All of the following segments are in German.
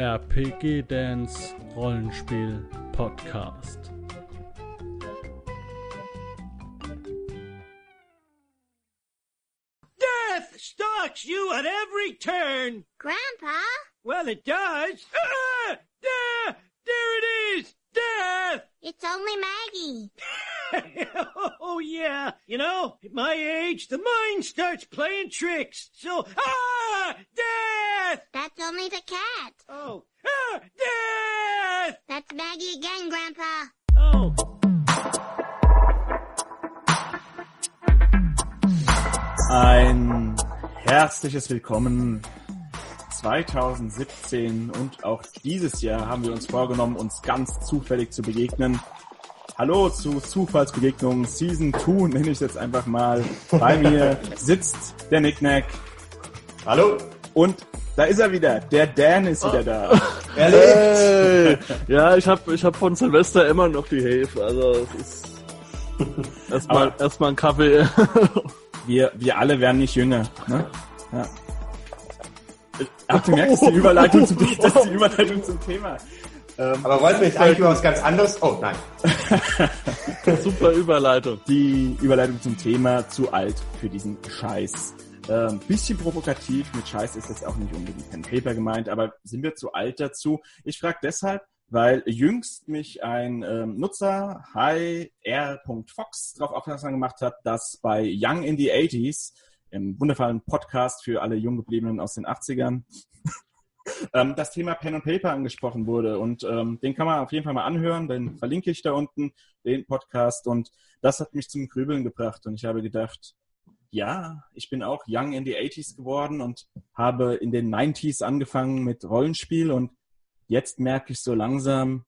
RPG Dance Rollenspiel Podcast. Death stalks you at every turn. Grandpa? Well, it does. Ah! There, there it is. Death. It's only Maggie. oh yeah. You know, at my age, the mind starts playing tricks. So, ah, death. That's only the cat. Oh, ah, death. That's Maggie again, Grandpa. Oh. Ein herzliches Willkommen 2017 und auch dieses Jahr haben wir uns vorgenommen, uns ganz zufällig zu begegnen. Hallo zu Zufallsbegegnungen Season 2 nenne ich jetzt einfach mal. Bei mir sitzt der Nicknack. Hallo. Und da ist er wieder. Der Dan ist wieder da. Er lebt. Hey, ja, ich habe ich hab von Silvester immer noch die Hilfe. Also es ist erstmal erstmal ein Kaffee. Wir, wir alle werden nicht jünger. Ne? Ja. Ach, du merkst die Überleitung zum, das ist die Überleitung zum Thema. Ähm, Aber wollten wir jetzt eigentlich über was ganz anderes? Oh nein. Super Überleitung. die Überleitung zum Thema zu alt für diesen Scheiß. Ähm, bisschen provokativ, mit Scheiß ist jetzt auch nicht unbedingt Pen Paper gemeint, aber sind wir zu alt dazu? Ich frage deshalb, weil jüngst mich ein ähm, Nutzer, hi r.fox, darauf aufmerksam gemacht hat, dass bei Young in the 80s, im wundervollen Podcast für alle Junggebliebenen aus den 80ern, ähm, das Thema Pen und Paper angesprochen wurde. Und ähm, den kann man auf jeden Fall mal anhören, den verlinke ich da unten, den Podcast. Und das hat mich zum Grübeln gebracht. Und ich habe gedacht, ja, ich bin auch young in the 80s geworden und habe in den 90s angefangen mit Rollenspiel. Und jetzt merke ich so langsam,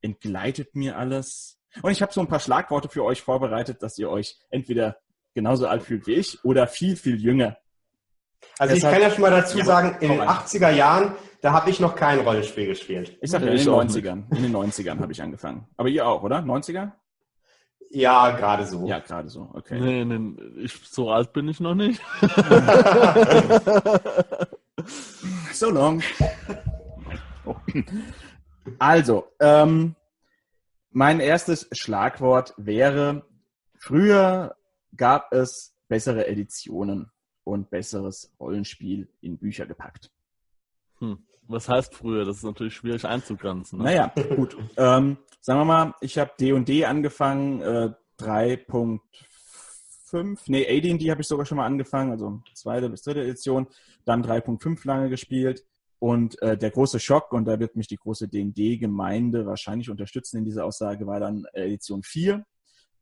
entgleitet mir alles. Und ich habe so ein paar Schlagworte für euch vorbereitet, dass ihr euch entweder genauso alt fühlt wie ich oder viel, viel jünger. Also ich Deshalb- kann ja schon mal dazu Ja, sagen, in den rein. 80er Jahren, da habe ich noch kein Rollenspiel gespielt. Ich sag ja, in ich den auch 90ern. In den 90ern habe ich angefangen. Aber ihr auch, oder? 90er? Ja, gerade so. Ja, gerade so. Okay. Nee, nee, ich, so alt bin ich noch nicht. So long. Oh. Also, ähm, mein erstes Schlagwort wäre, früher gab es bessere Editionen und besseres Rollenspiel in Bücher gepackt. Hm. Was heißt früher? Das ist natürlich schwierig einzugrenzen. Ne? Naja, gut. Ähm, sagen wir mal, ich habe D&D angefangen, äh, 3.5, nee, AD&D habe ich sogar schon mal angefangen, also zweite bis dritte Edition, dann 3.5 lange gespielt und äh, der große Schock, und da wird mich die große D&D-Gemeinde wahrscheinlich unterstützen in dieser Aussage, war dann äh, Edition 4,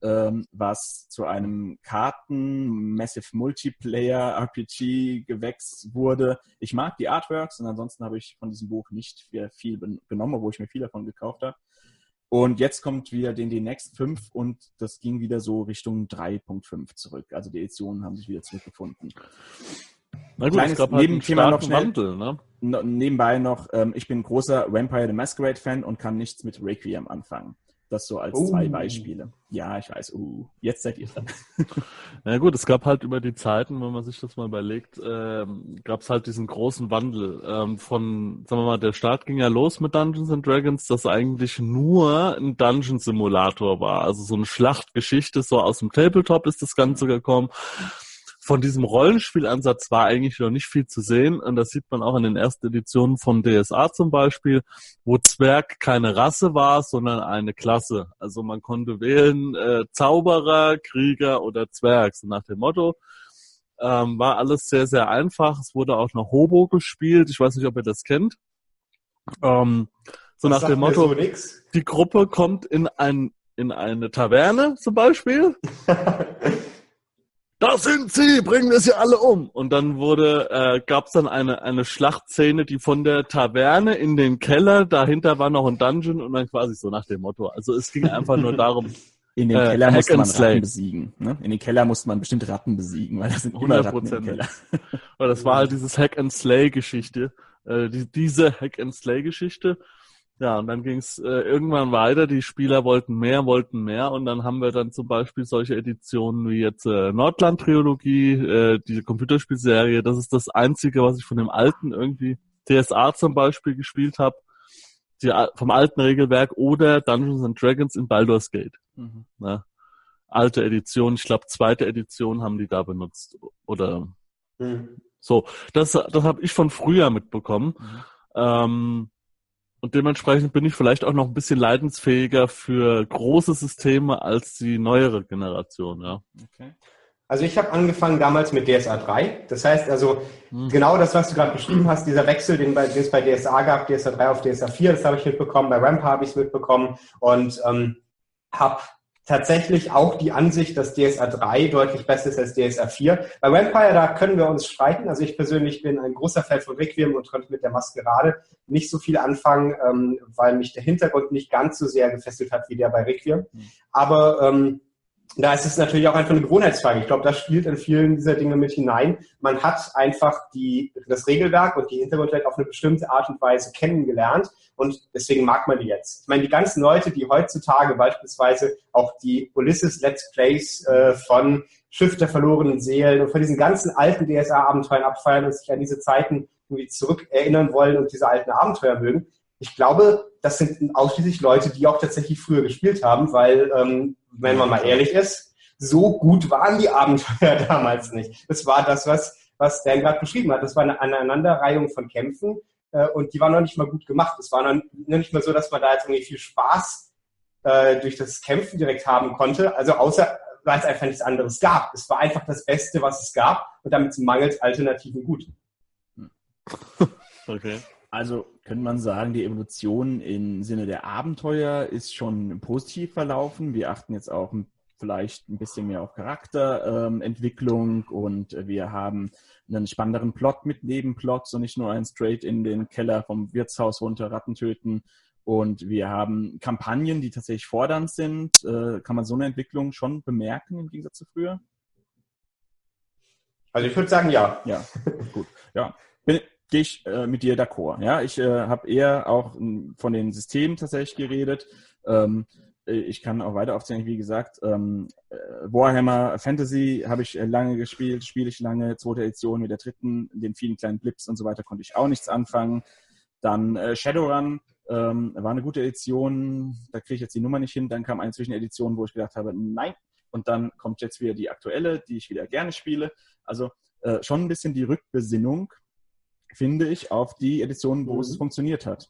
ähm, was zu einem Karten Massive Multiplayer RPG Gewächs wurde. Ich mag die Artworks und ansonsten habe ich von diesem Buch nicht viel, genommen, obwohl ich mir viel davon gekauft habe. Und jetzt kommt wieder den die Next 5 und das ging wieder so Richtung 3.5 zurück. Also die Editionen haben sich wieder zurückgefunden. Na gut, Kleines es gab halt Nebenthema noch schnell. Wandel. Ne? Nebenbei noch, ähm, ich bin großer Vampire the Masquerade Fan und kann nichts mit Requiem anfangen. Das so als Oh. zwei Beispiele. Ja, ich weiß. Uh, jetzt seid ihr dran. Na gut, es gab halt über die Zeiten, wenn man sich das mal überlegt, ähm, gab es halt diesen großen Wandel ähm, von, sagen wir mal, der Start ging ja los mit Dungeons and Dragons, das eigentlich nur ein Dungeon Simulator war, also so eine Schlachtgeschichte, so aus dem Tabletop ist das Ganze gekommen. Von diesem Rollenspielansatz war eigentlich noch nicht viel zu sehen und das sieht man auch in den ersten Editionen von DSA zum Beispiel, wo Zwerg keine Rasse war, sondern eine Klasse. Also man konnte wählen äh, Zauberer, Krieger oder Zwerg, so nach dem Motto. Ähm, war alles sehr, sehr einfach. Es wurde auch noch Hobo gespielt. Ich weiß nicht, ob ihr das kennt. Ähm, so Das nach dem Motto, So die Gruppe kommt in ein in eine Taverne zum Beispiel. Da sind sie, bringen wir sie alle um. Und dann wurde, äh, gab es dann eine, eine Schlachtszene, die von der Taverne in den Keller, dahinter war noch ein Dungeon und dann quasi so nach dem Motto. Also es ging einfach nur darum, In den Äh, Keller musste man Slay. Ratten besiegen. Ne? In den Keller musste man bestimmte Ratten besiegen, weil da sind immer Ratten im 100%. Keller. weil das war halt dieses Hack and Slay Geschichte, äh, die, diese Hack and Slay Geschichte. Ja, und dann ging es äh, irgendwann weiter. Die Spieler wollten mehr, wollten mehr. Und dann haben wir dann zum Beispiel solche Editionen wie jetzt äh, Nordland-Trilogie, äh, diese Computerspielserie. Das ist das Einzige, was ich von dem alten irgendwie DSA zum Beispiel gespielt habe, die, al- vom alten Regelwerk oder Dungeons and Dragons in Baldur's Gate. Mhm. Ne? Alte Edition, ich glaube zweite Edition haben die da benutzt. Oder Hm. so. Das, das habe ich von früher mitbekommen. Mhm. Ähm, und dementsprechend bin ich vielleicht auch noch ein bisschen leidensfähiger für große Systeme als die neuere Generation, ja. Okay. Also ich habe angefangen damals mit DSA 3. Das heißt also Hm. genau das, was du gerade beschrieben hast, dieser Wechsel, den, bei, den es bei DSA gab, DSA 3 auf DSA 4, das habe ich mitbekommen. Bei Ramp habe ich es mitbekommen und ähm, habe tatsächlich auch die Ansicht, dass DSA 3 deutlich besser ist als DSA 4. Bei Vampire, da können wir uns streiten. Also ich persönlich bin ein großer Fan von Requiem und konnte mit der Maskerade nicht so viel anfangen, ähm, weil mich der Hintergrund nicht ganz so sehr gefesselt hat wie der bei Requiem. Aber ähm, da ist es natürlich auch einfach eine Gewohnheitsfrage. Ich glaube, das spielt in vielen dieser Dinge mit hinein. Man hat einfach die, das Regelwerk und die Hintergrundwelt auf eine bestimmte Art und Weise kennengelernt und deswegen mag man die jetzt. Ich meine, die ganzen Leute, die heutzutage beispielsweise auch die Ulysses Let's Plays äh, von Schiff der verlorenen Seelen und von diesen ganzen alten DSA-Abenteuern abfeiern und sich an diese Zeiten irgendwie zurückerinnern wollen und diese alten Abenteuer mögen. Ich glaube, das sind ausschließlich Leute, die auch tatsächlich früher gespielt haben, weil, ähm, wenn man mal ehrlich ist, so gut waren die Abenteuer damals nicht. Das war das, was, was Dan gerade beschrieben hat. Das war eine Aneinanderreihung von Kämpfen äh, und die waren noch nicht mal gut gemacht. Es war noch noch nicht mal so, dass man da jetzt irgendwie viel Spaß äh, durch das Kämpfen direkt haben konnte. Also außer, weil es einfach nichts anderes gab. Es war einfach das Beste, was es gab und damit mangelt Alternativen gut. Okay. Also könnte man sagen, die Evolution im Sinne der Abenteuer ist schon positiv verlaufen. Wir achten jetzt auch vielleicht ein bisschen mehr auf Charakterentwicklung und wir haben einen spannenderen Plot mit Nebenplots und nicht nur ein straight in den Keller vom Wirtshaus runter Ratten töten. Und wir haben Kampagnen, die tatsächlich fordernd sind. Äh, kann man so eine Entwicklung schon bemerken im Gegensatz zu früher? Also ich würde sagen, ja. Ja, gut. Ja, bin, gehe ich äh, mit dir d'accord. Ja, ich äh, habe eher auch m, von den Systemen tatsächlich geredet. Ähm, äh, ich kann auch weiter aufzählen, wie gesagt, ähm, äh, Warhammer Fantasy habe ich äh, lange gespielt, spiele ich lange, zweite Edition mit der dritten, den vielen kleinen Blips und so weiter konnte ich auch nichts anfangen. Dann äh, Shadowrun ähm, war eine gute Edition, da kriege ich jetzt die Nummer nicht hin. Dann kam eine Zwischenedition, wo ich gedacht habe, nein. Und dann kommt jetzt wieder die aktuelle, die ich wieder gerne spiele. Also äh, schon ein bisschen die Rückbesinnung, finde ich, auf die Editionen, wo Mhm. es funktioniert hat.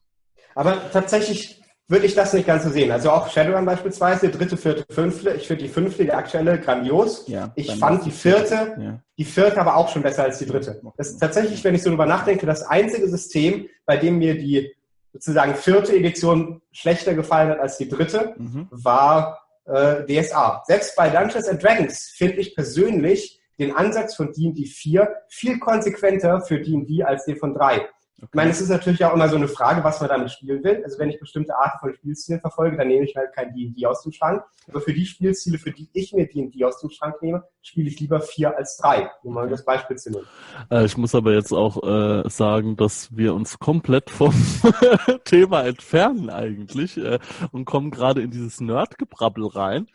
Aber tatsächlich würde ich das nicht ganz so sehen. Also auch Shadowrun beispielsweise, dritte, vierte, fünfte. Ich finde die fünfte, die aktuelle, grandios. Ja, Ich fand die vierte, Ja. die vierte aber auch schon besser als die dritte. Das ist tatsächlich, wenn ich so drüber nachdenke, das einzige System, bei dem mir die sozusagen vierte Edition schlechter gefallen hat als die dritte, Mhm. war äh, DSA. Selbst bei Dungeons and Dragons finde ich persönlich den Ansatz von D&D 4 viel konsequenter für D&D als den von 3. Ich meine, es ist natürlich auch immer so eine Frage, was man damit spielen will. Also wenn ich bestimmte Arten von Spielstilen verfolge, dann nehme ich halt kein D&D aus dem Schrank. Aber für die Spielstile, für die ich mir D&D aus dem Schrank nehme, spiele ich lieber 4 als 3. Um mal das Beispiel zu nehmen. Äh, ich muss aber jetzt auch äh, sagen, dass wir uns komplett vom Thema entfernen eigentlich äh, und kommen gerade in dieses Nerdgebrabbel rein.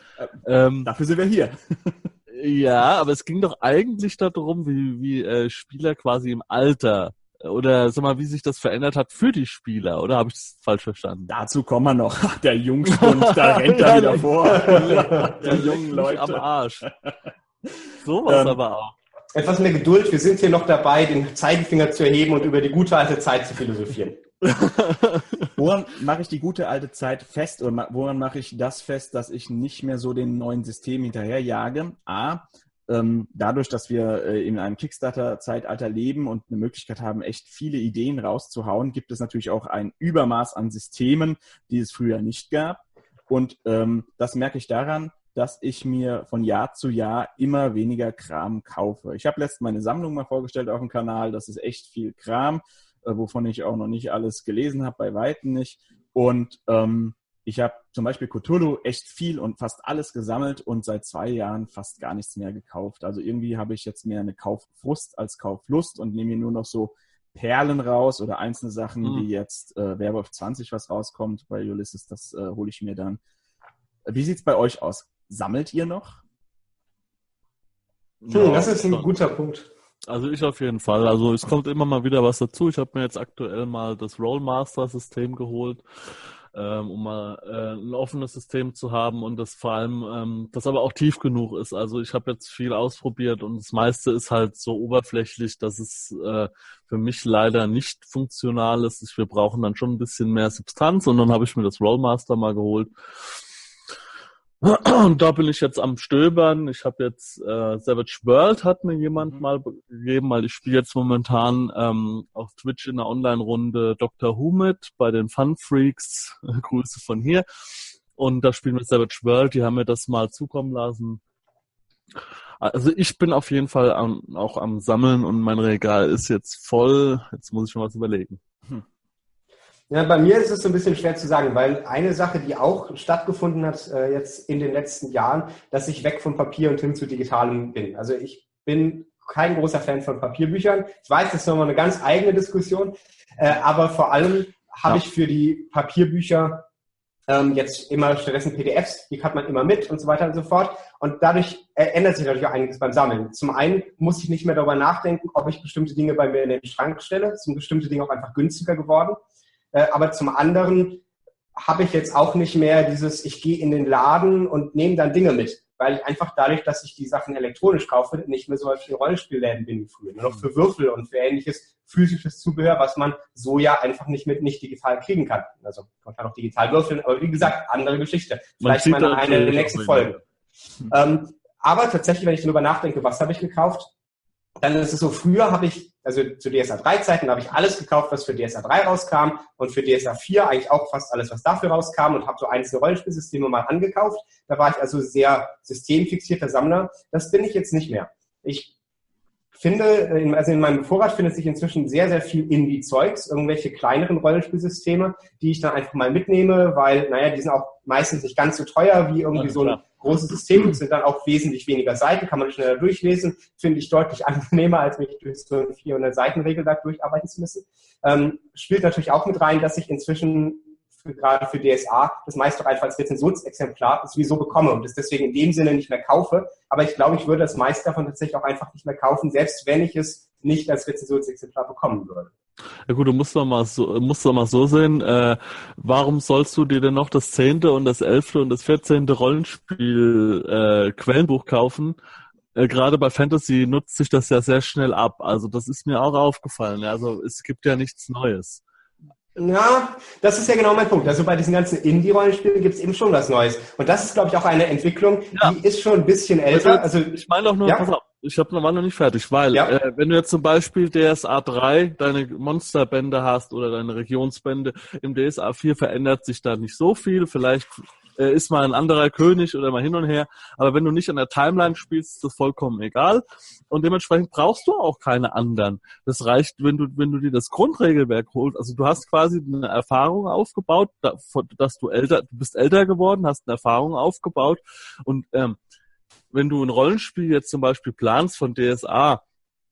Ähm, Dafür sind wir hier. ja, aber es ging doch eigentlich darum, wie, wie äh, Spieler quasi im Alter äh, oder sag mal, wie sich das verändert hat für die Spieler, oder habe ich das falsch verstanden? Dazu kommen wir noch. Der Jungspund, da rennt er wieder der- vor. Der jungen Leute am Arsch. Sowas Ähm, aber auch. Etwas mehr Geduld. Wir sind hier noch dabei, den Zeigefinger zu erheben und über die gute alte Zeit zu philosophieren. Woran mache ich die gute alte Zeit fest oder woran mache ich das fest, dass ich nicht mehr so den neuen System hinterherjage? A, ähm, dadurch, dass wir äh, in einem Kickstarter-Zeitalter leben und eine Möglichkeit haben, echt viele Ideen rauszuhauen, gibt es natürlich auch ein Übermaß an Systemen, die es früher nicht gab. Und ähm, das merke ich daran, dass ich mir von Jahr zu Jahr immer weniger Kram kaufe. Ich habe letztens meine Sammlung mal vorgestellt auf dem Kanal. Das ist echt viel Kram, äh, wovon ich auch noch nicht alles gelesen habe, bei Weitem nicht. Und ähm, ich habe zum Beispiel Cthulhu echt viel und fast alles gesammelt und seit zwei Jahren fast gar nichts mehr gekauft. Also irgendwie habe ich jetzt mehr eine Kauffrust als Kauflust und nehme mir nur noch so Perlen raus oder einzelne Sachen, Mhm. wie jetzt äh, Werwolf 20, was rauskommt bei Ulysses, das äh, hole ich mir dann. Wie sieht's bei euch aus? Sammelt ihr noch? Hm, das ist ein guter Punkt. Also ich auf jeden Fall. Also es kommt immer mal wieder was dazu. Ich habe mir jetzt aktuell mal das Rollmaster-System geholt, ähm, um mal äh, ein offenes System zu haben und das vor allem, ähm, das aber auch tief genug ist. Also ich habe jetzt viel ausprobiert und das meiste ist halt so oberflächlich, dass es äh, für mich leider nicht funktional ist. Wir brauchen dann schon ein bisschen mehr Substanz und dann habe ich mir das Rollmaster mal geholt. Und da bin ich jetzt am Stöbern. Ich habe jetzt äh, Savage World hat mir jemand Mhm. mal gegeben, weil ich spiele jetzt momentan ähm, auf Twitch in der Online-Runde Dr. Who mit bei den Fun Freaks. Grüße von hier. Und da spielen wir Savage World. Die haben mir das mal zukommen lassen. Also ich bin auf jeden Fall am, auch am Sammeln und mein Regal ist jetzt voll. Jetzt muss ich schon was überlegen. Ja, bei mir ist es so ein bisschen schwer zu sagen, weil eine Sache, die auch stattgefunden hat äh, jetzt in den letzten Jahren, dass ich weg vom Papier und hin zu digitalem bin. Also ich bin kein großer Fan von Papierbüchern. Ich weiß, das ist nochmal eine ganz eigene Diskussion, äh, aber vor allem habe Ja. ich für die Papierbücher ähm, jetzt immer stattdessen PDFs, die hat man immer mit und so weiter und so fort. Und dadurch äh, ändert sich natürlich auch einiges beim Sammeln. Zum einen muss ich nicht mehr darüber nachdenken, ob ich bestimmte Dinge bei mir in den Schrank stelle. Es sind bestimmte Dinge auch einfach günstiger geworden. Äh, aber zum anderen habe ich jetzt auch nicht mehr dieses, ich gehe in den Laden und nehme dann Dinge mit, weil ich einfach dadurch, dass ich die Sachen elektronisch kaufe, nicht mehr so häufig in Rollenspielläden bin wie früher. Nur noch für Würfel und für ähnliches physisches Zubehör, was man so ja einfach nicht mit nicht digital kriegen kann. Also man kann auch digital würfeln, aber wie gesagt, andere Geschichte. Vielleicht mal eine der nächsten auch Folgen. Ähm, aber tatsächlich, wenn ich darüber nachdenke, was habe ich gekauft, dann ist es so, früher habe ich, also zu DSA 3 Zeiten habe ich alles gekauft, was für DSA 3 rauskam und für DSA 4 eigentlich auch fast alles, was dafür rauskam und habe so einzelne Rollenspielsysteme mal angekauft. Da war ich also sehr systemfixierter Sammler. Das bin ich jetzt nicht mehr. Ich finde, in- also in meinem Vorrat findet sich inzwischen sehr, sehr viel Indie-Zeugs, irgendwelche kleineren Rollenspielsysteme, die ich dann einfach mal mitnehme, weil, naja, die sind auch meistens nicht ganz so teuer wie irgendwie Ja, so ein klar. großes System, sind dann auch wesentlich weniger Seiten, kann man schneller durchlesen, finde ich deutlich angenehmer, als mich durch so ein 400 Seiten Regelwerk durcharbeiten zu müssen. Ähm, spielt natürlich auch mit rein, dass ich inzwischen für, gerade für DSA das meist doch einfach als Rezensionsexemplar sowieso bekomme und es deswegen in dem Sinne nicht mehr kaufe. Aber ich glaube, ich würde das meiste davon tatsächlich auch einfach nicht mehr kaufen, selbst wenn ich es nicht als Rezensionsexemplar bekommen würde. Ja gut, du musst doch mal so, musst doch mal so sehen, äh, warum sollst du dir denn noch das zehnte und das elfte und das vierzehnte Rollenspiel äh, Quellenbuch kaufen? Äh, Gerade bei Fantasy nutzt sich das ja sehr schnell ab. Also das ist mir auch aufgefallen. Also es gibt ja nichts Neues. Ja, das ist ja genau mein Punkt. Also bei diesen ganzen Indie-Rollenspielen gibt es eben schon was Neues. Und das ist, glaube ich, auch eine Entwicklung, Ja. die ist schon ein bisschen älter. Also Ich meine auch nur, Ja. pass auf, ich habe noch war noch nicht fertig, weil Ja. äh, wenn du jetzt zum Beispiel DSA 3 deine Monsterbände hast oder deine Regionsbände, im DSA 4 verändert sich da nicht so viel. Vielleicht äh, ist mal ein anderer König oder mal hin und her. Aber wenn du nicht an der Timeline spielst, ist das vollkommen egal. Und dementsprechend brauchst du auch keine anderen. Das reicht, wenn du, wenn du dir das Grundregelwerk holst. Also du hast quasi eine Erfahrung aufgebaut, dass du älter, du bist älter geworden, hast eine Erfahrung aufgebaut und ähm, wenn du ein Rollenspiel jetzt zum Beispiel planst von DSA,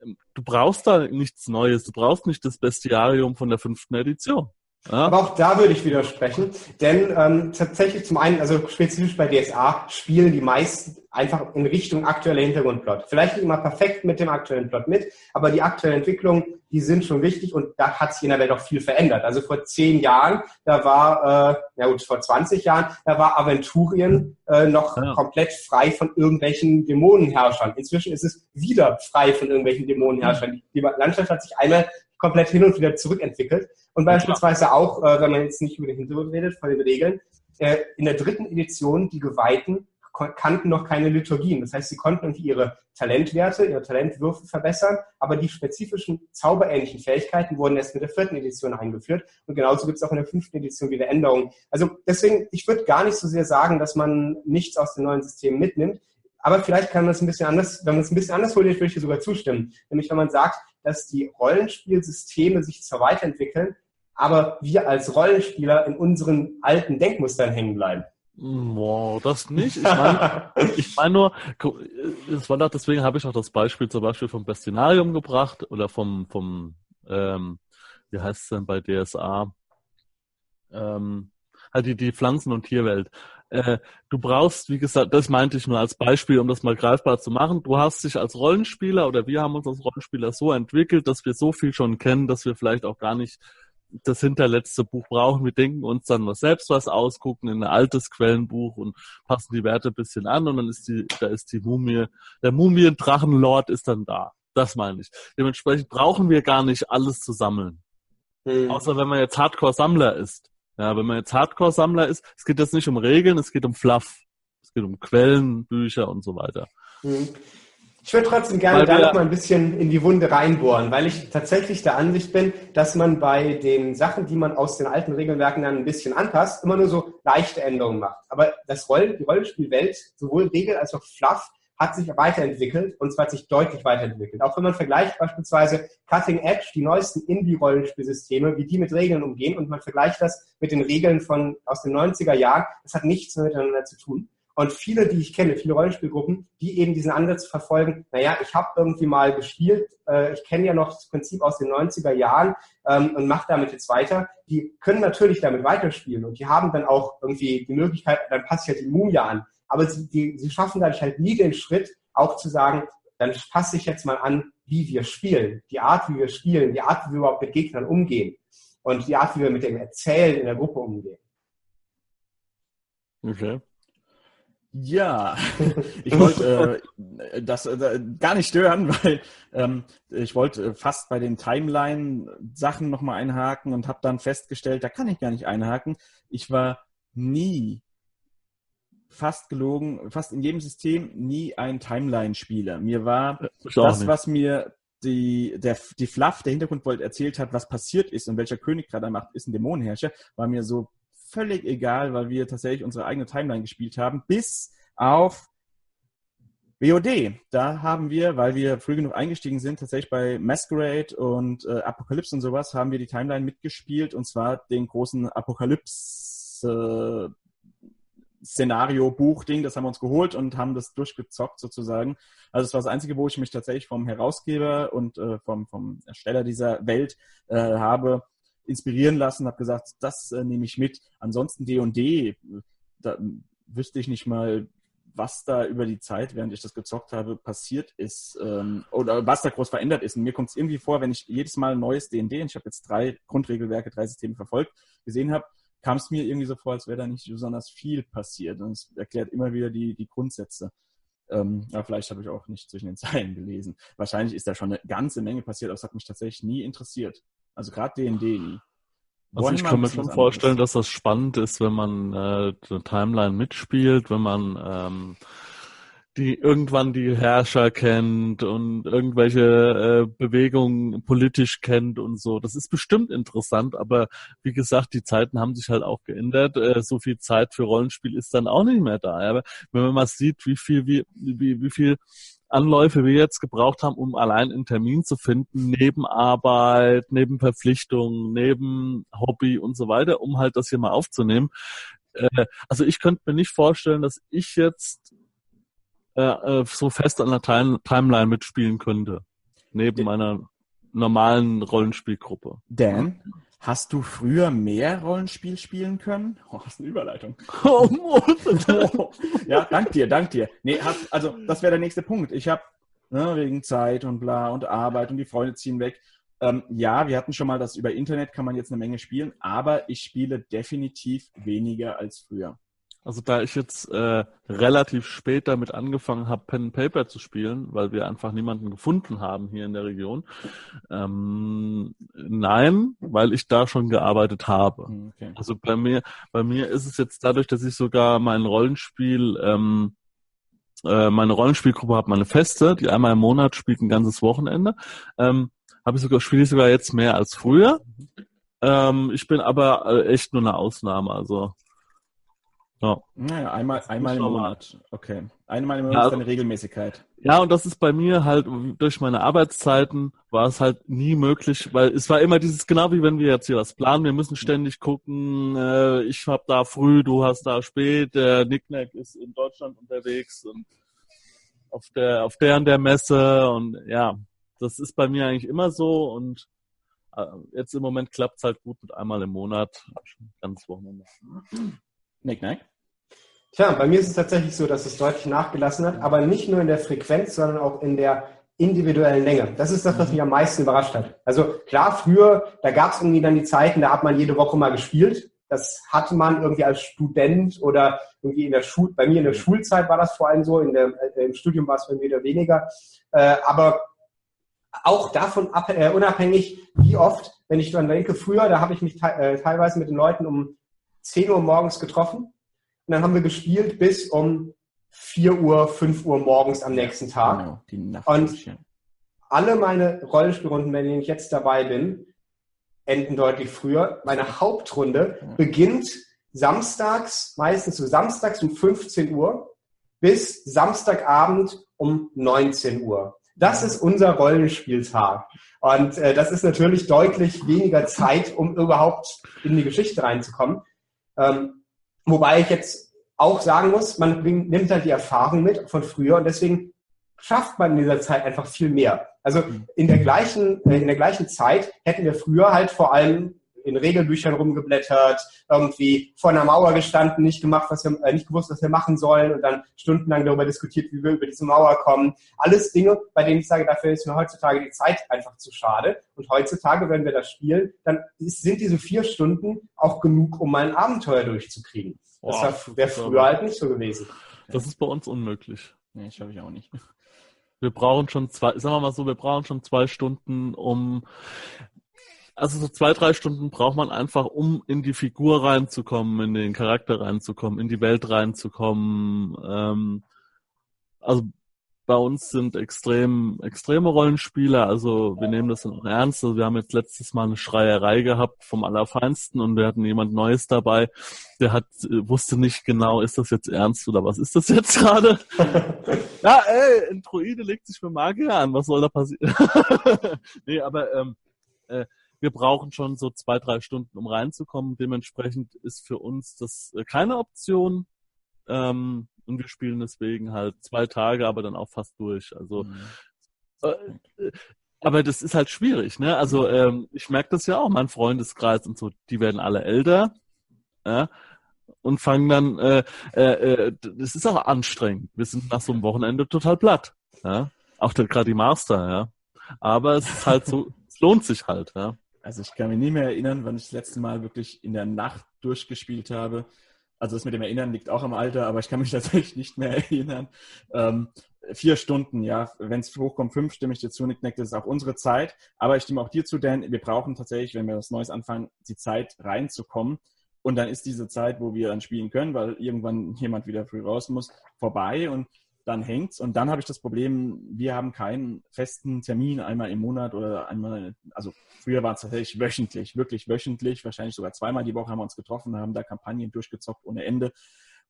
ähm, du brauchst da nichts Neues, du brauchst nicht das Bestiarium von der fünften Edition. Ja? Aber auch da würde ich widersprechen, denn ähm, tatsächlich zum einen, also spezifisch bei DSA, spielen die meisten einfach in Richtung aktueller Hintergrundplot. Vielleicht nicht immer perfekt mit dem aktuellen Plot mit, aber die aktuellen Entwicklungen, die sind schon wichtig und da hat sich in der Welt auch viel verändert. Also vor zehn Jahren, da war, äh, ja gut, vor 20 Jahren, da war Aventurien äh, noch Ja. komplett frei von irgendwelchen Dämonenherrschern. Inzwischen ist es wieder frei von irgendwelchen Dämonenherrschern. Die, die Landschaft hat sich einmal komplett hin und wieder zurückentwickelt. Und beispielsweise auch, äh, wenn man jetzt nicht über den Hintergrund redet, von den Regeln, äh, in der dritten Edition, die Geweihten kannten noch keine Liturgien. Das heißt, sie konnten irgendwie ihre Talentwerte, ihre Talentwürfe verbessern, aber die spezifischen zauberähnlichen Fähigkeiten wurden erst mit der vierten Edition eingeführt. Und genauso gibt es auch in der fünften Edition wieder Änderungen. Also deswegen, ich würde gar nicht so sehr sagen, dass man nichts aus den neuen Systemen mitnimmt. Aber vielleicht kann man es ein bisschen anders, wenn man es ein bisschen anders formuliert, würde ich dir sogar zustimmen. Nämlich, wenn man sagt, dass die Rollenspielsysteme sich zwar weiterentwickeln, aber wir als Rollenspieler in unseren alten Denkmustern hängen bleiben. Wow, das nicht. Ich meine, ich meine nur, gu- es war doch, deswegen habe ich auch das Beispiel zum Beispiel vom Bestinarium gebracht oder vom, vom, ähm, wie heißt es denn bei DSA? Ähm, halt die, die Pflanzen- und Tierwelt. Äh, du brauchst, wie gesagt, das meinte ich nur als Beispiel, um das mal greifbar zu machen. Du hast dich als Rollenspieler oder wir haben uns als Rollenspieler so entwickelt, dass wir so viel schon kennen, dass wir vielleicht auch gar nicht das hinterletzte Buch brauchen. Wir denken uns dann was selbst was ausgucken in ein altes Quellenbuch und passen die Werte ein bisschen an und dann ist die, da ist die Mumie, der Mumiendrachenlord ist dann da. Das meine ich. Dementsprechend brauchen wir gar nicht alles zu sammeln. Hm. Außer wenn man jetzt Hardcore-Sammler ist. Ja, wenn man jetzt Hardcore-Sammler ist, es geht jetzt nicht um Regeln, es geht um Fluff. Es geht um Quellen, Bücher und so weiter. Hm. Ich würde trotzdem gerne da noch mal ein bisschen in die Wunde reinbohren, weil ich tatsächlich der Ansicht bin, dass man bei den Sachen, die man aus den alten Regelwerken dann ein bisschen anpasst, immer nur so leichte Änderungen macht. Aber das Rollen, die Rollenspielwelt, sowohl Regel als auch Fluff, hat sich weiterentwickelt und zwar hat sich deutlich weiterentwickelt. Auch wenn man vergleicht beispielsweise Cutting Edge, die neuesten Indie-Rollenspielsysteme, wie die mit Regeln umgehen und man vergleicht das mit den Regeln von aus den 90er Jahren, das hat nichts mehr miteinander zu tun. Und viele, die ich kenne, viele Rollenspielgruppen, die eben diesen Ansatz verfolgen, naja, ich habe irgendwie mal gespielt, äh, ich kenne ja noch das Prinzip aus den 90er Jahren ähm, und mache damit jetzt weiter, die können natürlich damit weiterspielen und die haben dann auch irgendwie die Möglichkeit, dann passt ja die Mumie an. Aber sie, die, sie schaffen dadurch halt nie den Schritt, auch zu sagen, dann passe ich jetzt mal an, wie wir spielen, die Art, wie wir spielen, die Art, wie wir überhaupt mit Gegnern umgehen und die Art, wie wir mit dem Erzählen in der Gruppe umgehen. Okay. Ja, ich wollte äh, das äh, gar nicht stören, weil ähm, ich wollte fast bei den Timeline-Sachen nochmal einhaken und habe dann festgestellt, da kann ich gar nicht einhaken. Ich war nie, fast gelogen, fast in jedem System nie ein Timeline-Spieler. Mir war Ich das, was mir die, der, die Fluff, der Hintergrundwelt erzählt hat, was passiert ist und welcher König gerade macht, ist ein Dämonenherrscher, war mir so völlig egal, weil wir tatsächlich unsere eigene Timeline gespielt haben, bis auf WOD. Da haben wir, weil wir früh genug eingestiegen sind, tatsächlich bei Masquerade und äh, Apokalypse und sowas, haben wir die Timeline mitgespielt und zwar den großen Apokalypse Szenario-Buch-Ding, das haben wir uns geholt und haben das durchgezockt sozusagen. Also es war das Einzige, wo ich mich tatsächlich vom Herausgeber und äh, vom, vom Ersteller dieser Welt äh, habe inspirieren lassen, habe gesagt, das äh, nehme ich mit. Ansonsten D&D, da wüsste ich nicht mal, was da über die Zeit, während ich das gezockt habe, passiert ist ähm, oder was da groß verändert ist. Und mir kommt es irgendwie vor, wenn ich jedes Mal ein neues D&D, ich habe jetzt drei Grundregelwerke, drei Systeme verfolgt, gesehen habe, kam es mir irgendwie so vor, als wäre da nicht besonders viel passiert. Und es erklärt immer wieder die, die Grundsätze. Ähm, aber vielleicht habe ich auch nicht zwischen den Zeilen gelesen. Wahrscheinlich ist da schon eine ganze Menge passiert, aber es hat mich tatsächlich nie interessiert. Also gerade D&D nie. Also ich kann mir schon vorstellen, dass das spannend ist, wenn man äh, eine Timeline mitspielt, wenn man ähm, die irgendwann die Herrscher kennt und irgendwelche äh, Bewegungen politisch kennt und so. Das ist bestimmt interessant, aber wie gesagt, die Zeiten haben sich halt auch geändert. Äh, so viel Zeit für Rollenspiel ist dann auch nicht mehr da. Aber wenn man mal sieht, wie viel, wie, wie, wie viel Anläufe wir jetzt gebraucht haben, um allein einen Termin zu finden, neben Arbeit, neben Verpflichtungen, neben Hobby und so weiter, um halt das hier mal aufzunehmen. Äh, also ich könnte mir nicht vorstellen, dass ich jetzt äh, äh, so fest an der Time Timeline mitspielen könnte, neben meiner normalen Rollenspielgruppe. Dan, hast du früher mehr Rollenspiel spielen können? Oh, hast eine Überleitung. ja, dank dir, dank dir. Nee, hab, also das wäre der nächste Punkt. Ich habe ne, wegen Zeit und bla und Arbeit und die Freunde ziehen weg. Ähm, ja, wir hatten schon mal das über Internet, kann man jetzt eine Menge spielen, aber ich spiele definitiv weniger als früher. Also da ich jetzt äh, relativ spät damit angefangen habe, Pen and Paper zu spielen, weil wir einfach niemanden gefunden haben hier in der Region. Ähm, nein, weil ich da schon gearbeitet habe. Hm, Okay. Also bei mir, bei mir ist es jetzt dadurch, dass ich sogar mein Rollenspiel, ähm, äh, meine Rollenspielgruppe habe, meine Feste, die einmal im Monat spielt ein ganzes Wochenende, ähm, habe ich sogar spiele ich sogar jetzt mehr als früher. Ähm, ich bin aber äh, echt nur eine Ausnahme, also ja. Naja, einmal, einmal im Monat. Okay. Einmal im Monat Ja, ist also- eine Regelmäßigkeit. Ja, und das ist bei mir halt durch meine Arbeitszeiten war es halt nie möglich, weil es war immer dieses, genau wie wenn wir jetzt hier was planen, wir müssen ständig gucken, äh, ich hab da früh, du hast da spät, der Nicknack ist in Deutschland unterwegs und auf der, auf der und der Messe und ja, das ist bei mir eigentlich immer so und äh, jetzt im Moment klappt's halt gut mit einmal im Monat, ganz Wochenende. Nick, nein? Tja, bei mir ist es tatsächlich so, dass es deutlich nachgelassen hat, aber nicht nur in der Frequenz, sondern auch in der individuellen Länge. Das ist das, was mich am meisten überrascht hat. Also klar, früher, da gab es irgendwie dann die Zeiten, da hat man jede Woche mal gespielt. Das hatte man irgendwie als Student oder irgendwie in der Schul, bei mir in der Schulzeit war das vor allem so, in der, äh, im Studium war es bei mir wieder weniger. Äh, aber auch davon ab, äh, unabhängig, wie oft, wenn ich dann denke, früher, da habe ich mich te äh, teilweise mit den Leuten um 10 Uhr morgens getroffen und dann haben wir gespielt bis um 4 Uhr, 5 Uhr morgens am nächsten Tag. Genau, die Nacht. Und alle meine Rollenspielrunden, bei denen ich jetzt dabei bin, enden deutlich früher. Meine Hauptrunde Ja. beginnt samstags, meistens so samstags um 15 Uhr bis Samstagabend um 19 Uhr. Das ist unser Rollenspieltag. Und äh, das ist natürlich deutlich weniger Zeit, um überhaupt in die Geschichte reinzukommen. Ähm, wobei ich jetzt auch sagen muss, man nimmt halt die Erfahrung mit von früher und deswegen schafft man in dieser Zeit einfach viel mehr. Also in der gleichen, äh, in der gleichen Zeit hätten wir früher halt vor allem in Regelbüchern rumgeblättert, irgendwie vor einer Mauer gestanden, nicht gemacht, was wir, äh, nicht gewusst, was wir machen sollen und dann stundenlang darüber diskutiert, wie wir über diese Mauer kommen. Alles Dinge, bei denen ich sage, dafür ist mir heutzutage die Zeit einfach zu schade. Und heutzutage, wenn wir das spielen, dann ist, sind diese vier Stunden auch genug, um mal ein Abenteuer durchzukriegen. Boah, das wäre früher halt nicht so gewesen. Das ist bei uns unmöglich. Nee, schaffe ich auch nicht. Wir brauchen schon zwei, sagen wir mal so, wir brauchen schon zwei Stunden, um, also so zwei, drei Stunden braucht man einfach, um in die Figur reinzukommen, in den Charakter reinzukommen, in die Welt reinzukommen. Ähm, also bei uns sind extrem, extreme Rollenspieler, also wir nehmen das dann auch ernst. Also wir haben jetzt letztes Mal eine Schreierei gehabt vom Allerfeinsten und wir hatten jemand Neues dabei, der hat, äh, wusste nicht genau, ist das jetzt ernst oder was ist das jetzt gerade? ja, ey, ein Druide legt sich mit Magier an, was soll da passieren? nee, aber ähm, äh, wir brauchen schon so zwei, drei Stunden, um reinzukommen. Dementsprechend ist für uns das äh, keine Option. Ähm, und wir spielen deswegen halt zwei Tage, aber dann auch fast durch. Also, Mhm. äh, aber das ist halt schwierig, ne? Also ähm, ich merke das ja auch, mein Freundeskreis und so, die werden alle älter, ja, und fangen dann, äh, äh, äh, das ist auch anstrengend. Wir sind nach so einem Wochenende total platt, ja. Auch gerade die Master, ja. Aber es ist halt so, es lohnt sich halt, ja. Also ich kann mich nie mehr erinnern, wann ich das letzte Mal wirklich in der Nacht durchgespielt habe. Also das mit dem Erinnern liegt auch am Alter, aber ich kann mich tatsächlich nicht mehr erinnern. Ähm, vier Stunden, ja, wenn es hochkommt, fünf stimme ich dir zu, Nick, Nick, das ist auch unsere Zeit. Aber ich stimme auch dir zu, Dan, wir brauchen tatsächlich, wenn wir was Neues anfangen, die Zeit reinzukommen. Und dann ist diese Zeit, wo wir dann spielen können, weil irgendwann jemand wieder früh raus muss, vorbei und dann hängt's. Und dann habe ich das Problem, wir haben keinen festen Termin einmal im Monat oder einmal, also früher war es tatsächlich wöchentlich, wirklich wöchentlich, wahrscheinlich sogar zweimal die Woche haben wir uns getroffen, haben da Kampagnen durchgezockt ohne Ende.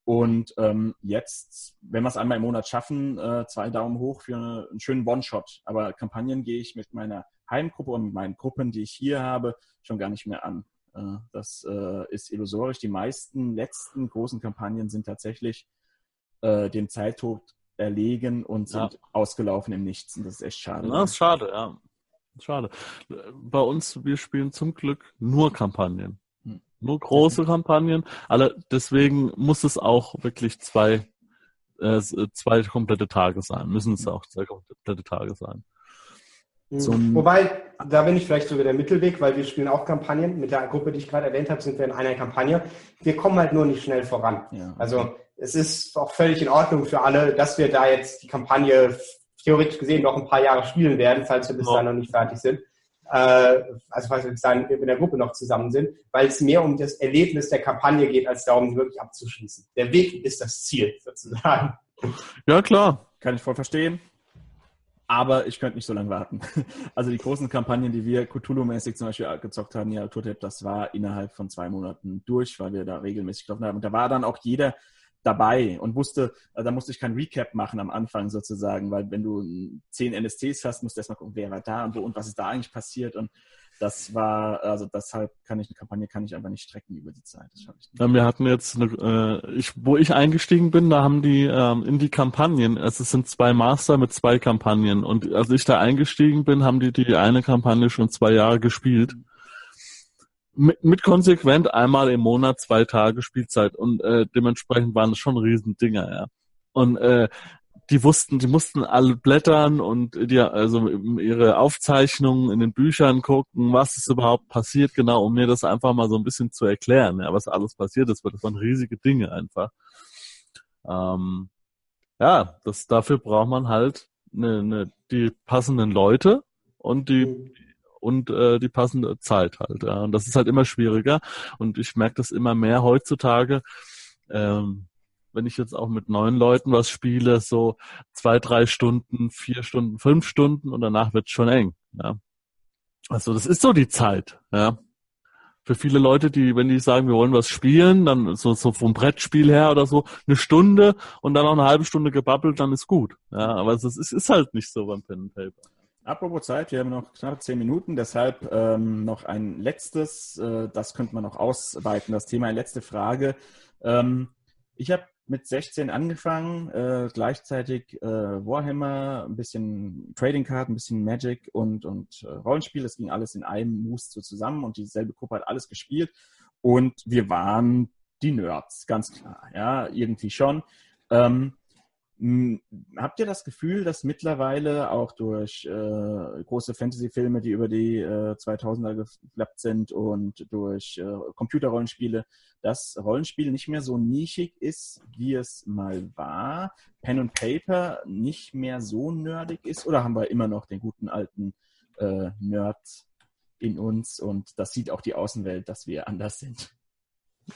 Und ähm, jetzt, wenn wir es einmal im Monat schaffen, äh, zwei Daumen hoch für eine, einen schönen One-Shot. Aber Kampagnen gehe ich mit meiner Heimgruppe und mit meinen Gruppen, die ich hier habe, schon gar nicht mehr an. Äh, das äh, ist illusorisch. Die meisten letzten großen Kampagnen sind tatsächlich äh, dem Zeittod erlegen und sind Ja. ausgelaufen im Nichts. Und das ist echt schade. Na, ist schade, ja. Schade. Bei uns, wir spielen zum Glück nur Kampagnen. Hm. Nur große Kampagnen. Alle, deswegen muss es auch wirklich zwei, äh, zwei komplette Tage sein. Müssen es auch zwei komplette Tage sein. Zum- Wobei, da bin ich vielleicht sogar der Mittelweg, weil wir spielen auch Kampagnen. Mit der Gruppe, die ich gerade erwähnt habe, sind wir in einer Kampagne. Wir kommen halt nur nicht schnell voran. Ja. Also es ist auch völlig in Ordnung für alle, dass wir da jetzt die Kampagne theoretisch gesehen noch ein paar Jahre spielen werden, falls wir bis Ja. dahin noch nicht fertig sind. Äh, also falls wir bis dahin mit der Gruppe noch zusammen sind, weil es mehr um das Erlebnis der Kampagne geht, als darum, sie wirklich abzuschließen. Der Weg ist das Ziel, sozusagen. Ja, klar. Kann ich voll verstehen. Aber ich könnte nicht so lange warten. Also die großen Kampagnen, die wir Cthulhu-mäßig zum Beispiel gezockt haben, ja, Tourtep, das war innerhalb von zwei Monaten durch, weil wir da regelmäßig getroffen haben. Und da war dann auch jeder dabei und wusste, also da musste ich kein Recap machen am Anfang sozusagen, weil wenn du zehn NSTs hast, musst du erstmal gucken, wer war da und wo und was ist da eigentlich passiert. Und das war, also deshalb kann ich eine Kampagne kann ich einfach nicht strecken über die Zeit. Das ich nicht. Ja, Wir hatten jetzt, eine, äh, ich, wo ich eingestiegen bin, da haben die ähm, in die Kampagnen, also es sind zwei Master mit zwei Kampagnen und als ich da eingestiegen bin, haben die die eine Kampagne schon zwei Jahre gespielt. Mit, mit konsequent einmal im Monat zwei Tage Spielzeit und äh, dementsprechend waren es schon Riesendinger, ja. Und äh, die wussten, die mussten alle blättern und die, also ihre Aufzeichnungen in den Büchern gucken, was ist überhaupt passiert, genau, um mir das einfach mal so ein bisschen zu erklären, ja, was alles passiert ist, weil das waren riesige Dinge einfach. Ähm, ja, das, dafür braucht man halt eine, eine, die passenden Leute und die und äh, die passende Zeit halt. Ja. Und das ist halt immer schwieriger. Und ich merke das immer mehr heutzutage. Ähm, wenn ich jetzt auch mit neun Leuten was spiele, so zwei, drei Stunden, vier Stunden, fünf Stunden und danach wird's schon eng. Ja. Also das ist so die Zeit, ja. Für viele Leute, die, wenn die sagen, wir wollen was spielen, dann so, so vom Brettspiel her oder so, eine Stunde und dann noch eine halbe Stunde gebabbelt, dann ist gut. Ja, aber es ist, ist halt nicht so beim Pen and Paper. Apropos Zeit, wir haben noch knapp zehn Minuten, deshalb ähm, noch ein letztes, äh, das könnte man noch ausweiten, das Thema, eine letzte Frage. Ähm, ich habe mit 16 angefangen, äh, gleichzeitig äh, Warhammer, ein bisschen Trading Card, ein bisschen Magic und, und äh, Rollenspiel. Das ging alles in einem Moose so zusammen und dieselbe Gruppe hat alles gespielt. Und wir waren die Nerds, ganz klar. Ja, irgendwie schon. Ähm, hm, habt ihr das Gefühl, dass mittlerweile auch durch äh, große Fantasy-Filme, die über die äh, 2000er geklappt sind und durch äh, Computerrollenspiele, dass Rollenspiel nicht mehr so nischig ist, wie es mal war? Pen und Paper nicht mehr so nerdig ist? Oder haben wir immer noch den guten alten äh, Nerd in uns und das sieht auch die Außenwelt, dass wir anders sind?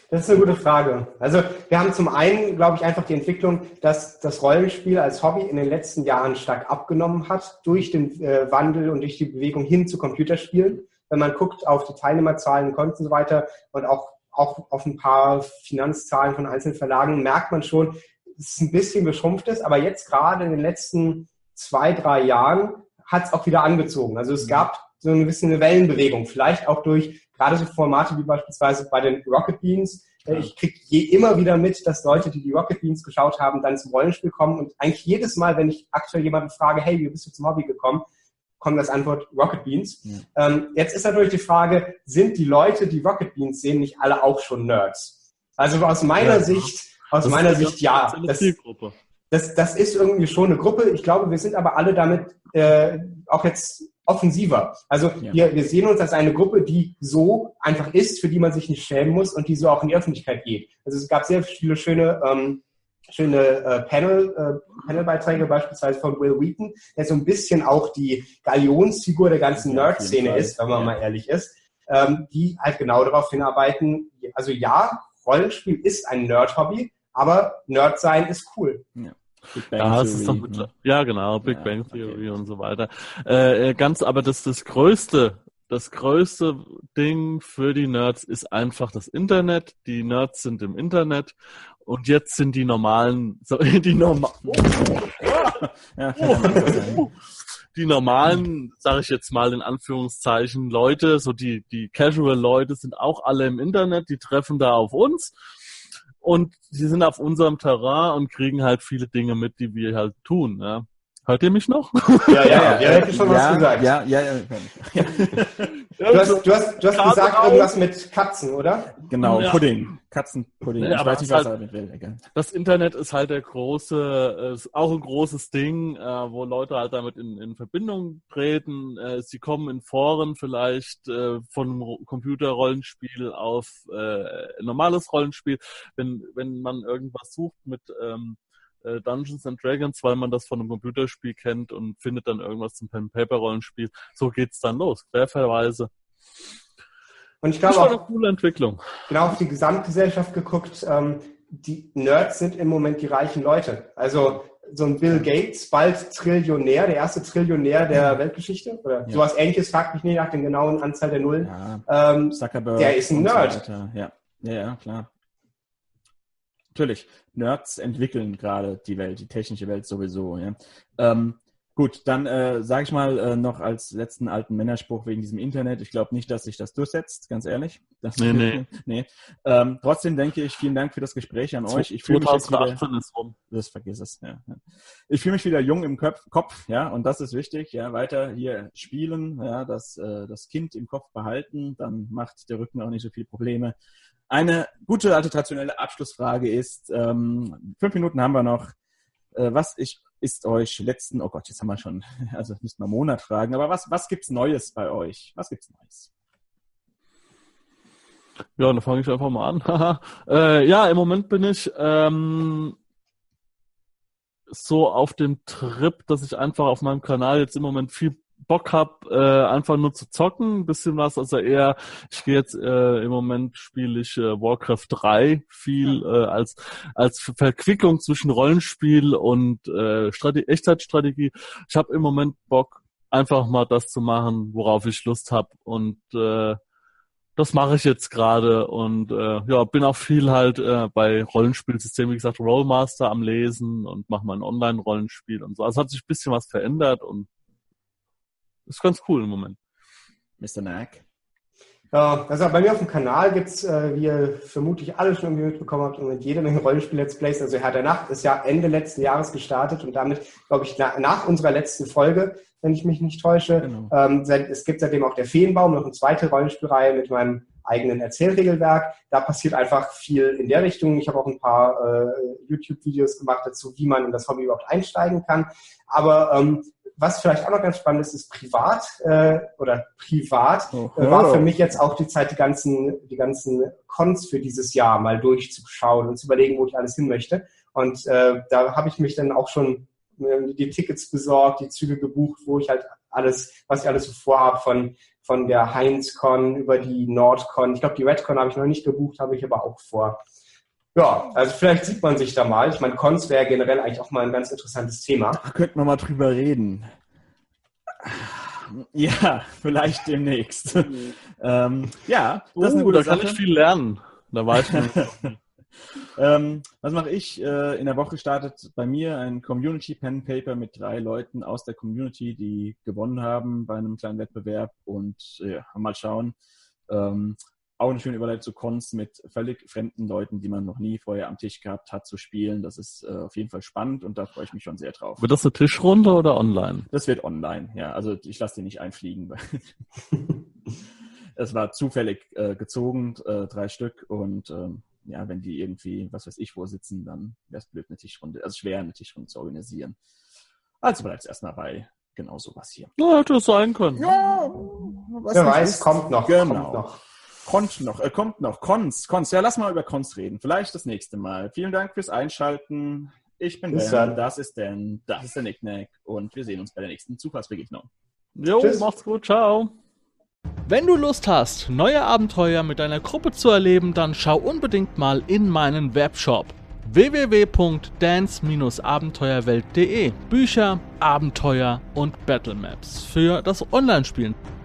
Das ist eine gute Frage. Also wir haben zum einen, glaube ich, einfach die Entwicklung, dass das Rollenspiel als Hobby in den letzten Jahren stark abgenommen hat durch den äh, Wandel und durch die Bewegung hin zu Computerspielen. Wenn man guckt auf die Teilnehmerzahlen, Konten und so weiter und auch, auch auf ein paar Finanzzahlen von einzelnen Verlagen, merkt man schon, dass es ein bisschen geschrumpft ist. Aber jetzt gerade in den letzten zwei, drei Jahren hat es auch wieder angezogen. Also es mhm. gab so ein bisschen eine Wellenbewegung, vielleicht auch durch gerade so Formate wie beispielsweise bei den Rocket Beans. Äh. Ich kriege je immer wieder mit, dass Leute, die die Rocket Beans geschaut haben, dann zum Rollenspiel kommen und eigentlich jedes Mal, wenn ich aktuell jemanden frage, hey, wie bist du zum Hobby gekommen, kommt das Antwort Rocket Beans. Ja. Ähm, jetzt ist natürlich die Frage, sind die Leute, die Rocket Beans sehen, nicht alle auch schon Nerds? Also aus meiner ja. Sicht, aus das meiner Sicht ja. Das, das, das ist irgendwie schon eine Gruppe. Ich glaube, wir sind aber alle damit äh, auch jetzt offensiver. Also ja. wir, wir sehen uns als eine Gruppe, die so einfach ist, für die man sich nicht schämen muss und die so auch in die Öffentlichkeit geht. Also es gab sehr viele schöne ähm, schöne äh, Panel, äh, Panelbeiträge beispielsweise von Will Wheaton, der so ein bisschen auch die Galionsfigur der ganzen ja, Nerd-Szene ist, wenn man ja. mal ehrlich ist, ähm, die halt genau darauf hinarbeiten, also ja, Rollenspiel ist ein Nerd-Hobby, aber Nerd sein ist cool. Ja. Ja, Theory. Mit, ne? ja, genau, Big ja, Bang Theory okay. und so weiter. Äh, äh, ganz, aber das, das größte, das größte Ding für die Nerds ist einfach das Internet. Die Nerds sind im Internet und jetzt sind die normalen, die normal, die normalen, sage ich jetzt mal in Anführungszeichen, Leute, so die die Casual Leute sind auch alle im Internet. Die treffen da auf uns und sie sind auf unserem Terrain und kriegen halt viele Dinge mit, die wir halt tun. Ja. Hört ihr mich noch? Ja, ja, ja, ja hätte schon ja, was gesagt. Ja, ja, ja. ja. Du hast, du hast, du hast gesagt irgendwas mit Katzen, oder? Genau, ja. Pudding. Katzenpudding. Ja, ich weiß nicht, was halt, damit will. Egal. Das Internet ist halt der große, ist auch ein großes Ding, äh, wo Leute halt damit in, in Verbindung treten. Äh, sie kommen in Foren vielleicht äh, von Computerrollenspiel auf äh, normales Rollenspiel. Wenn, wenn man irgendwas sucht mit ähm, äh, Dungeons and Dragons, weil man das von einem Computerspiel kennt und findet dann irgendwas zum Pen-Paper-Rollenspiel. So geht's dann los, querverweise. Und ich glaube auch, eine coole Entwicklung. Genau auf die Gesamtgesellschaft geguckt, ähm, die Nerds sind im Moment die reichen Leute. Also so ein Bill Gates, bald Trillionär, der erste Trillionär der ja. Weltgeschichte oder ja. sowas ähnliches, fragt mich nicht nach der genauen Anzahl der Nullen. Ja. Ähm, der ist ein Nerd. So ja. ja, ja, klar natürlich, Nerds entwickeln gerade die Welt, die technische Welt sowieso. Ja. Ähm, Gut, dann äh, sage ich mal äh, noch als letzten alten Männerspruch wegen diesem Internet. Ich glaube nicht, dass sich das durchsetzt, ganz ehrlich. Das, Nee, nee. nee. Ähm, trotzdem denke ich, vielen Dank für das Gespräch an euch. Ich fühle mich jetzt wieder, 2018 ist rum. das vergiss es. Ja. Ich fühle mich wieder jung im Köpf, Kopf, ja, und das ist wichtig. Ja, weiter hier spielen, ja, das, äh, das Kind im Kopf behalten, dann macht der Rücken auch nicht so viele Probleme. Eine gute alte traditionelle Abschlussfrage ist: ähm, Fünf Minuten haben wir noch. Äh, was ich, ist euch letzten? Oh Gott, jetzt haben wir schon. Also müssten wir Monat fragen. Aber was was gibt's Neues bei euch? Was gibt's Neues? Ja, dann fange ich einfach mal an. Äh, ja, im Moment bin ich ähm, so auf dem Trip, dass ich einfach auf meinem Kanal jetzt im Moment viel Bock hab, äh, einfach nur zu zocken, ein bisschen was, also eher, ich gehe jetzt äh, im Moment spiele ich äh, Warcraft 3 viel äh, als als Verquickung zwischen Rollenspiel und äh, Strate Echtzeitstrategie. Ich habe im Moment Bock, einfach mal das zu machen, worauf ich Lust hab. Und äh, das mache ich jetzt gerade. Und äh, ja, bin auch viel halt äh, bei Rollenspielsystemen, wie gesagt, Rollmaster am Lesen und mache mal ein Online-Rollenspiel und so. Also hat sich ein bisschen was verändert und ist ganz cool im Moment. Mr. Nack? Ja, also bei mir auf dem Kanal gibt's, äh, wie ihr vermutlich alle schon irgendwie mitbekommen habt, im Moment jede Menge Rollenspiel-Let's Plays. Also Herr der Nacht ist ja Ende letzten Jahres gestartet und damit, glaube ich, na, nach unserer letzten Folge, wenn ich mich nicht täusche, Genau. ähm, seit, es gibt seitdem auch der Feenbaum, noch eine zweite Rollenspielreihe mit meinem eigenen Erzählregelwerk. Da passiert einfach viel in der Richtung. Ich habe auch ein paar äh, YouTube-Videos gemacht dazu, wie man in das Hobby überhaupt einsteigen kann. Aber ähm, was vielleicht auch noch ganz spannend ist, ist privat äh, oder privat äh, war für mich jetzt auch die Zeit, die ganzen, die ganzen Cons für dieses Jahr mal durchzuschauen und zu überlegen, wo ich alles hin möchte. Und äh, da habe ich mich dann auch schon äh, die Tickets besorgt, die Züge gebucht, wo ich halt alles, was ich alles so vorhabe, von, von der Heinz-Con über die Nordcon. Ich glaube, die Redcon habe ich noch nicht gebucht, habe ich aber auch vor. Ja, also vielleicht sieht man sich da mal. Ich meine, Cons wäre generell eigentlich auch mal ein ganz interessantes Thema. Da könnten wir mal drüber reden. Ja, vielleicht demnächst. ähm, ja, das ist eine Uh, gute da kann Sache. ich viel lernen. Da ich noch. ähm, was mache ich? Äh, in der Woche startet bei mir ein Community Pen Paper mit drei Leuten aus der Community, die gewonnen haben bei einem kleinen Wettbewerb und ja, mal schauen. Ähm, auch eine schöne Überleitung zu Cons mit völlig fremden Leuten, die man noch nie vorher am Tisch gehabt hat, zu spielen. Das ist äh, auf jeden Fall spannend und da freue ich mich schon sehr drauf. Wird das eine Tischrunde oder online? Das wird online, ja. Also ich lasse den nicht einfliegen. weil- es war zufällig äh, gezogen, äh, drei Stück. Und ähm, ja, wenn die irgendwie, was weiß ich, wo sitzen, dann wäre es blöd, eine Tischrunde, also schwer, eine Tischrunde zu organisieren. Also bleibt es erstmal bei genau sowas hier. Ja, hätte es sein können. Ja, was Wer weiß, ist. kommt noch. Genau. Kommt noch. Kommt noch, äh, kommt noch. Cons, Cons. Ja, lass mal über Cons reden. Vielleicht das nächste Mal. Vielen Dank fürs Einschalten. Ich bin Bis Dan, dann. das ist Dan, das ist der Nicknack und wir sehen uns bei der nächsten Zufallsbegegnung. Jo, Tschüss. macht's gut, ciao. Wenn du Lust hast, neue Abenteuer mit deiner Gruppe zu erleben, dann schau unbedingt mal in meinen Webshop www.dance-abenteuerwelt.de Bücher, Abenteuer und Battlemaps für das Online-Spielen.